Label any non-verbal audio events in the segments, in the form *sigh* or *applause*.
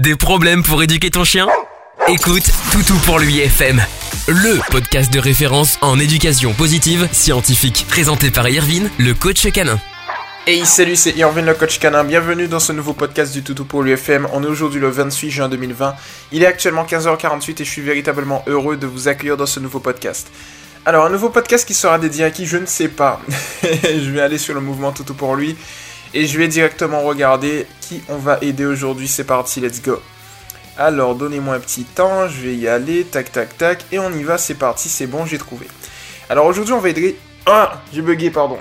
Des problèmes pour éduquer ton chien? Écoute Toutou pour lui FM, le podcast de référence en éducation positive scientifique, présenté par Irvine, le coach canin. Hey salut, c'est Irvine le coach canin, bienvenue dans ce nouveau podcast du Toutou pour l'UFM. On est aujourd'hui le 28 juin 2020, il est actuellement 15h48 et je suis véritablement heureux de vous accueillir dans ce nouveau podcast. Alors un nouveau podcast qui sera dédié à qui? Je ne sais pas. *laughs* je vais aller sur le mouvement Toutou pour lui et je vais directement regarder qui on va aider aujourd'hui. C'est parti, let's go. Alors, donnez-moi un petit temps, je vais y aller, tac, tac, tac, et on y va, c'est parti, c'est bon, j'ai trouvé. Alors aujourd'hui, on va aider... Ah, j'ai bugué, pardon.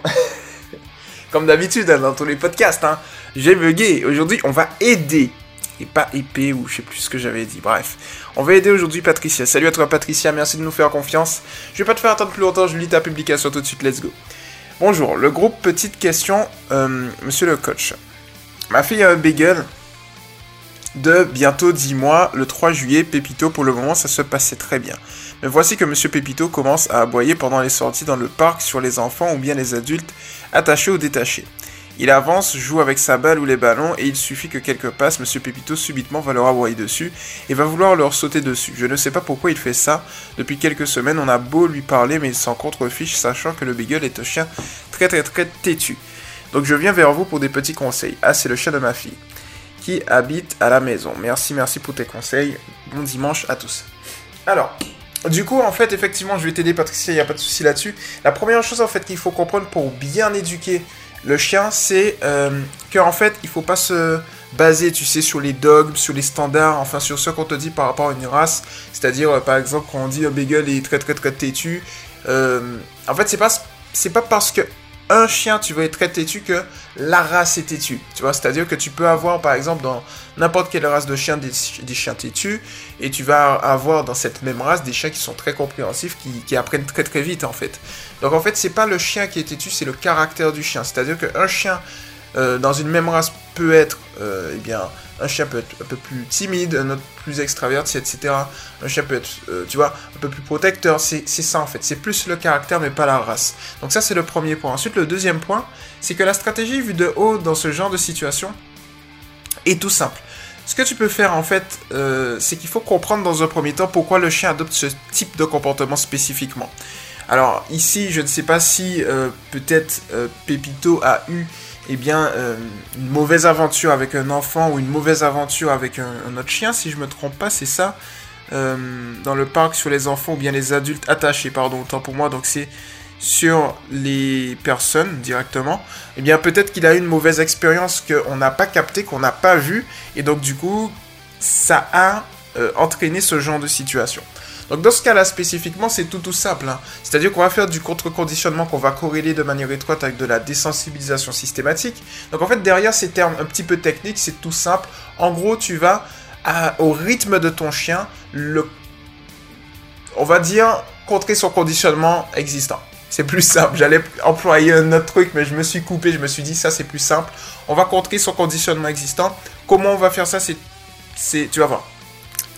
*laughs* Comme d'habitude, hein, dans tous les podcasts, hein. j'ai bugué. Aujourd'hui, on va aider. Et pas épée, ou je sais plus ce que j'avais dit. Bref, on va aider aujourd'hui Patricia. Salut à toi Patricia, merci de nous faire confiance. Je vais pas te faire attendre plus longtemps, je lis ta publication tout de suite, let's go. Bonjour, le groupe Petite Question, euh, monsieur le coach. Ma fille a un bagel de bientôt 10 mois, le 3 juillet, Pépito, pour le moment ça se passait très bien. Mais voici que monsieur Pépito commence à aboyer pendant les sorties dans le parc sur les enfants ou bien les adultes attachés ou détachés. Il avance, joue avec sa balle ou les ballons et il suffit que quelques passes, Monsieur Pépito subitement va leur aboyer dessus et va vouloir leur sauter dessus. Je ne sais pas pourquoi il fait ça. Depuis quelques semaines, on a beau lui parler, mais il s'en contrefiche, sachant que le Beagle est un chien très très très têtu. Donc je viens vers vous pour des petits conseils. Ah, c'est le chien de ma fille qui habite à la maison. Merci, merci pour tes conseils. Bon dimanche à tous. Alors, du coup, en fait, effectivement, je vais t'aider, Patricia, il n'y a pas de souci là-dessus. La première chose, en fait, qu'il faut comprendre pour bien éduquer le chien, c'est euh, qu'en fait, il faut pas se baser, tu sais, sur les dogmes, sur les standards, enfin sur ce qu'on te dit par rapport à une race. C'est-à-dire, euh, par exemple, quand on dit un bagel est très très très têtu, euh, en fait, c'est pas c'est pas parce que un chien, tu vas être très têtu que la race est têtue. Tu vois, c'est-à-dire que tu peux avoir, par exemple, dans n'importe quelle race de chien, des, chiens têtus, et tu vas avoir dans cette même race des chiens qui sont très compréhensifs, qui, apprennent très très vite, en fait. Donc, en fait, c'est pas le chien qui est têtu, c'est le caractère du chien. C'est-à-dire qu'un chien euh, dans une même race peut être, euh, eh un chien peut être un peu plus timide, un autre plus extraverti, etc. Un chien peut être, euh, tu vois, un peu plus protecteur. C'est ça en fait. C'est plus le caractère, mais pas la race. Donc ça, c'est le premier point. Ensuite, le deuxième point, c'est que la stratégie vue de haut dans ce genre de situation est tout simple. Ce que tu peux faire en fait, euh, c'est qu'il faut comprendre dans un premier temps pourquoi le chien adopte ce type de comportement spécifiquement. Alors ici, je ne sais pas si peut-être Pépito a eu eh bien, euh, une mauvaise aventure avec un enfant ou une mauvaise aventure avec un, autre chien, si je me trompe pas, c'est ça. Euh, dans le parc sur les enfants ou bien les adultes attachés, pardon, autant pour moi, donc c'est sur les personnes directement, eh bien peut-être qu'il a eu une mauvaise expérience qu'on n'a pas capté, qu'on n'a pas vu, et donc du coup, ça a euh, entraîné ce genre de situation. Donc dans ce cas-là spécifiquement, c'est tout tout simple. Hein. C'est-à-dire qu'on va faire du contre-conditionnement qu'on va corréler de manière étroite avec de la désensibilisation systématique. Donc en fait, derrière ces termes un petit peu techniques, c'est tout simple. En gros, tu vas au rythme de ton chien, le, on va dire, contrer son conditionnement existant. C'est plus simple. J'allais employer un autre truc, mais je me suis coupé. Je me suis dit, ça, c'est plus simple. On va contrer son conditionnement existant. Comment on va faire ça C'est, tu vas voir.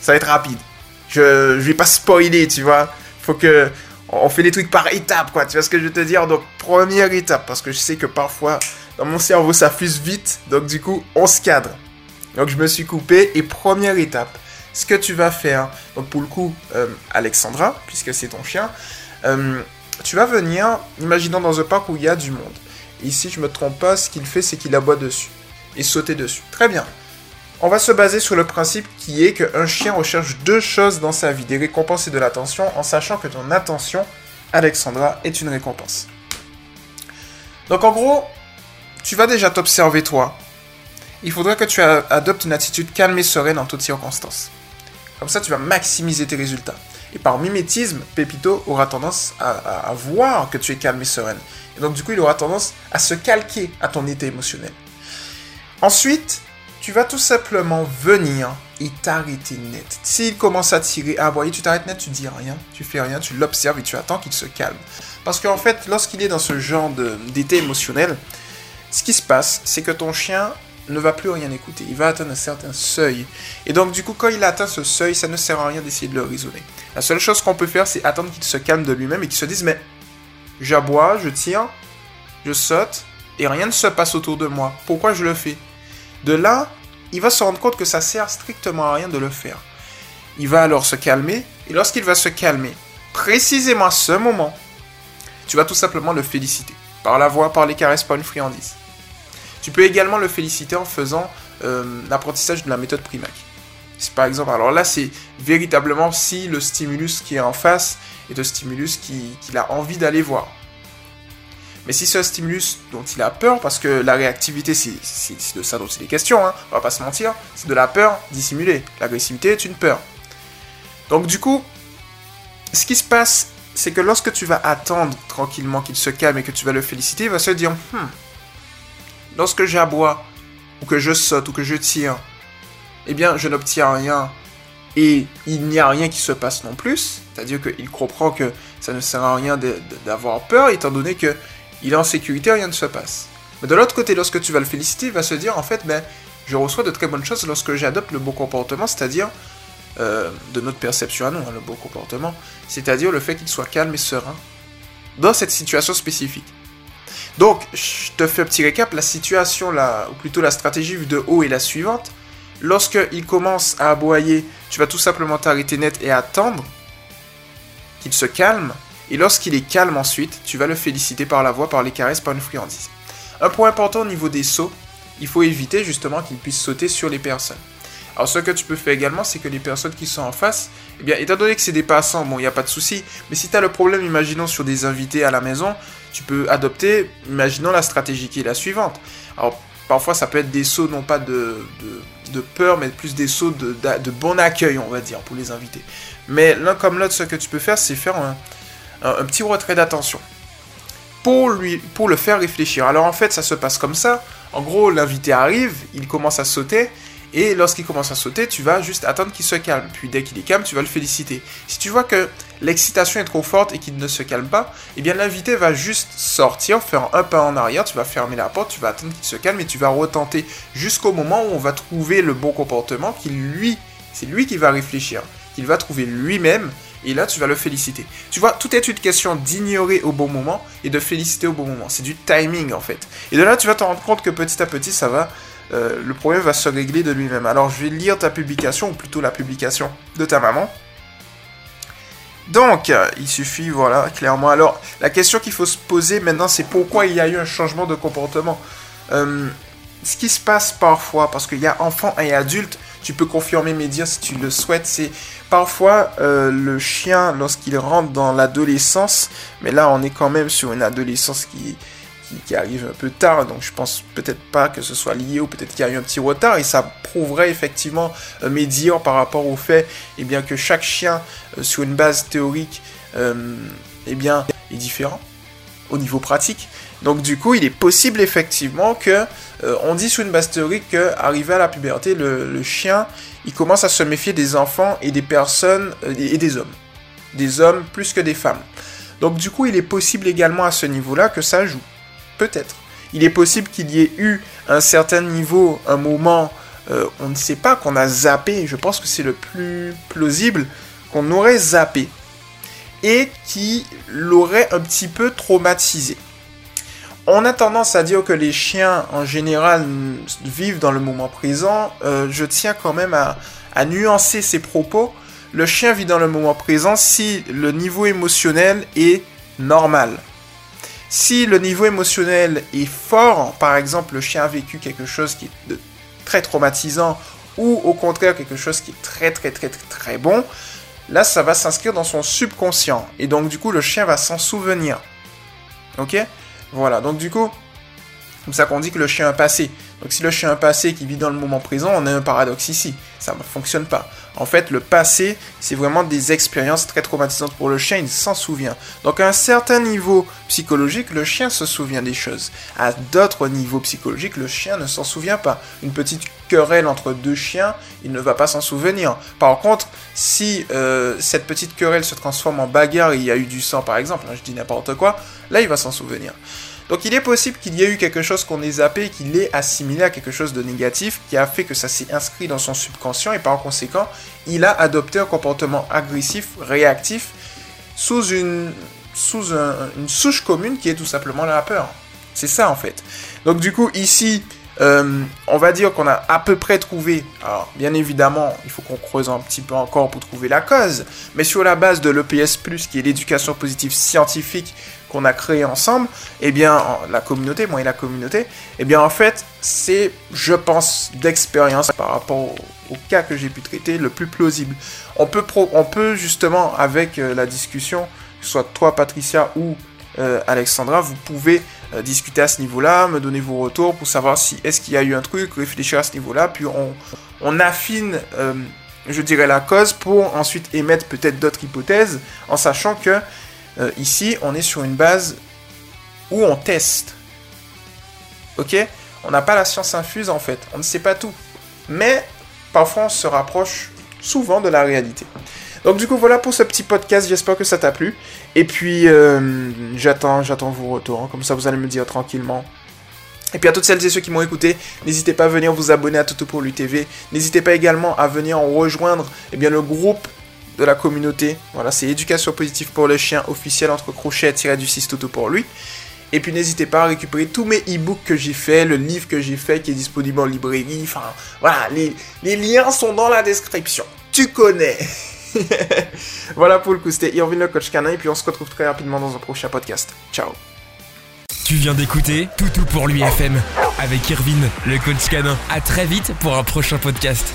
Ça va être rapide je, je vais pas spoiler, tu vois. Faut que on fait les trucs par étapes, quoi. Tu vois ce que je veux te dire Donc, première étape, parce que je sais que parfois, dans mon cerveau, ça fuse vite. Donc, du coup, on se cadre. Donc, je me suis coupé. Et première étape, ce que tu vas faire, donc pour le coup, euh, Alexandra, puisque c'est ton chien, euh, tu vas venir, imaginons dans un parc où il y a du monde. Ici, je me trompe pas, ce qu'il fait, c'est qu'il aboie dessus. Et sauter dessus. Très bien. On va se baser sur le principe qui est qu'un chien recherche deux choses dans sa vie, des récompenses et de l'attention, en sachant que ton attention, Alexandra, est une récompense. Donc en gros, tu vas déjà t'observer toi. Il faudra que tu adoptes une attitude calme et sereine en toutes circonstances. Comme ça, tu vas maximiser tes résultats. Et par mimétisme, Pépito aura tendance à, à voir que tu es calme et sereine. Et donc du coup, il aura tendance à se calquer à ton état émotionnel. Ensuite, tu vas tout simplement venir et t'arrêter net. S'il commence à tirer, à aboyer, tu t'arrêtes net, tu dis rien, tu fais rien, tu l'observes et tu attends qu'il se calme. Parce qu'en fait, lorsqu'il est dans ce genre d'état émotionnel, ce qui se passe, c'est que ton chien ne va plus rien écouter. Il va atteindre un certain seuil. Et donc, du coup, quand il atteint ce seuil, ça ne sert à rien d'essayer de le raisonner. La seule chose qu'on peut faire, c'est attendre qu'il se calme de lui-même et qu'il se dise, mais j'aboie, je tire, je saute, et rien ne se passe autour de moi. Pourquoi je le fais? De là, il va se rendre compte que ça sert strictement à rien de le faire. Il va alors se calmer, et lorsqu'il va se calmer, précisément à ce moment, tu vas tout simplement le féliciter. Par la voix, par les caresses, par une friandise. Tu peux également le féliciter en faisant euh, l'apprentissage de la méthode Primac. Par exemple, alors là, c'est véritablement si le stimulus qui est en face est un stimulus qu'il a envie d'aller voir. Mais si c'est un stimulus dont il a peur, parce que la réactivité, c'est de ça dont il est question, hein, on va pas se mentir, c'est de la peur dissimulée. L'agressivité est une peur. Donc du coup, ce qui se passe, c'est que lorsque tu vas attendre tranquillement qu'il se calme et que tu vas le féliciter, il va se dire, hmm, lorsque j'aboie, ou que je saute, ou que je tire, eh bien, je n'obtiens rien et il n'y a rien qui se passe non plus. C'est-à-dire qu'il comprend que ça ne sert à rien d'avoir peur, étant donné que il est en sécurité, rien ne se passe. Mais de l'autre côté, lorsque tu vas le féliciter, il va se dire en fait, ben, je reçois de très bonnes choses lorsque j'adopte le bon comportement, c'est-à-dire euh, de notre perception à nous, hein, le bon comportement, c'est-à-dire le fait qu'il soit calme et serein dans cette situation spécifique. Donc, je te fais un petit récap, la situation ou plutôt la stratégie vue de haut est la suivante. Lorsqu'il commence à aboyer, tu vas tout simplement t'arrêter net et attendre qu'il se calme. Et lorsqu'il est calme ensuite, tu vas le féliciter par la voix, par les caresses, par une friandise. Un point important au niveau des sauts, il faut éviter justement qu'il puisse sauter sur les personnes. Alors ce que tu peux faire également, c'est que les personnes qui sont en face, eh bien, étant donné que c'est des passants, bon, il n'y a pas de souci, mais si tu as le problème, imaginons sur des invités à la maison, tu peux adopter, imaginons la stratégie qui est la suivante. Alors parfois ça peut être des sauts non pas de, de, peur, mais plus des sauts de, de, bon accueil, on va dire, pour les invités. Mais l'un comme l'autre, ce que tu peux faire, c'est faire un, un, petit retrait d'attention. Pour, lui, pour le faire réfléchir. Alors en fait, ça se passe comme ça. En gros, l'invité arrive, il commence à sauter, et lorsqu'il commence à sauter, tu vas juste attendre qu'il se calme. Puis dès qu'il est calme, tu vas le féliciter. Si tu vois que l'excitation est trop forte et qu'il ne se calme pas, eh bien l'invité va juste sortir, faire un pas en arrière, tu vas fermer la porte, tu vas attendre qu'il se calme et tu vas retenter jusqu'au moment où on va trouver le bon comportement qui lui, c'est lui qui va réfléchir, qu'il va trouver lui-même et là tu vas le féliciter. Tu vois, tout est une question d'ignorer au bon moment et de féliciter au bon moment. C'est du timing en fait. Et de là tu vas te rendre compte que petit à petit ça va euh, le problème va se régler de lui-même. Alors je vais lire ta publication, ou plutôt la publication de ta maman. Donc, il suffit, voilà, clairement. Alors, la question qu'il faut se poser maintenant, c'est pourquoi il y a eu un changement de comportement. Euh, ce qui se passe parfois, parce qu'il y a enfants et adultes, tu peux confirmer mes dires si tu le souhaites, c'est parfois euh, le chien, lorsqu'il rentre dans l'adolescence, mais là on est quand même sur une adolescence qui, arrive un peu tard, donc je pense peut-être pas que ce soit lié ou peut-être qu'il y a eu un petit retard et ça prouverait effectivement euh, mes par rapport au fait eh bien, que chaque chien euh, sur une base théorique euh, eh bien, est différent au niveau pratique. Donc du coup, il est possible effectivement que on dit sur une base théorique que arrivé à la puberté, le, chien, il commence à se méfier des enfants et des personnes et des hommes, des hommes plus que des femmes. Donc du coup, il est possible également à ce niveau-là que ça joue. Peut-être. Il est possible qu'il y ait eu un certain niveau, un moment, euh, on ne sait pas, qu'on a zappé. Je pense que c'est le plus plausible qu'on aurait zappé et qui l'aurait un petit peu traumatisé. On a tendance à dire que les chiens en général vivent dans le moment présent. Euh, je tiens quand même à, nuancer ces propos. Le chien vit dans le moment présent si le niveau émotionnel est normal. Si le niveau émotionnel est fort, par exemple le chien a vécu quelque chose qui est très traumatisant ou au contraire quelque chose qui est très très très très, très bon, là ça va s'inscrire dans son subconscient et donc du coup le chien va s'en souvenir. Ok? Voilà, donc du coup, c'est ça qu'on dit que le chien a passé. Donc si le chien a un passé qui vit dans le moment présent, on a un paradoxe ici. Ça ne fonctionne pas. En fait, le passé, c'est vraiment des expériences très traumatisantes pour le chien, il s'en souvient. Donc à un certain niveau psychologique, le chien se souvient des choses. À d'autres niveaux psychologiques, le chien ne s'en souvient pas. Une petite querelle entre deux chiens, il ne va pas s'en souvenir. Par contre, si euh, cette petite querelle se transforme en bagarre et il y a eu du sang par exemple, hein, je dis n'importe quoi, là il va s'en souvenir. Donc il est possible qu'il y ait eu quelque chose qu'on ait zappé, qu'il ait assimilé à quelque chose de négatif, qui a fait que ça s'est inscrit dans son subconscient et par conséquent, il a adopté un comportement agressif, réactif, sous une, sous une souche commune qui est tout simplement la peur. C'est ça en fait. Donc du coup ici, Euh, on va dire qu'on a à peu près trouvé, alors bien évidemment, il faut qu'on creuse un petit peu encore pour trouver la cause, mais sur la base de l'EPS, qui est l'éducation positive scientifique qu'on a créé ensemble, eh bien, la communauté, moi et la communauté, eh bien, en fait, c'est, je pense, d'expérience par rapport au, cas que j'ai pu traiter, le plus plausible. On peut, justement, avec euh, la discussion, soit toi, Patricia, ou euh, Alexandra, vous pouvez euh, discuter à ce niveau-là, me donner vos retours pour savoir si est-ce qu'il y a eu un truc, réfléchir à ce niveau-là, puis on, affine, je dirais, la cause pour ensuite émettre peut-être d'autres hypothèses, en sachant que euh, ici, on est sur une base où on teste. Ok? On n'a pas la science infuse en fait. On ne sait pas tout. Mais parfois, on se rapproche souvent de la réalité. Donc du coup, voilà pour ce petit podcast. J'espère que ça t'a plu. Et puis, euh, j'attends, j'attends vos retours. Hein. Comme ça, vous allez me dire tranquillement. Et puis à toutes celles et ceux qui m'ont écouté, n'hésitez pas à venir vous abonner à Toto pour l'UTV. N'hésitez pas également à venir rejoindre eh bien, le groupe de la communauté. Voilà, c'est éducation positive pour le chien officiel entre crochets tiré du 6 toto pour lui. Et puis n'hésitez pas à récupérer tous mes e-books que j'ai fait, le livre que j'ai fait qui est disponible en librairie. Enfin, voilà, les, les liens sont dans la description. Tu connais. *laughs* voilà pour le coup, c'était Irvin le coach canin et puis on se retrouve très rapidement dans un prochain podcast. Ciao. Tu viens d'écouter Toutou pour l'UFM avec Irvin le coach canin. À très vite pour un prochain podcast.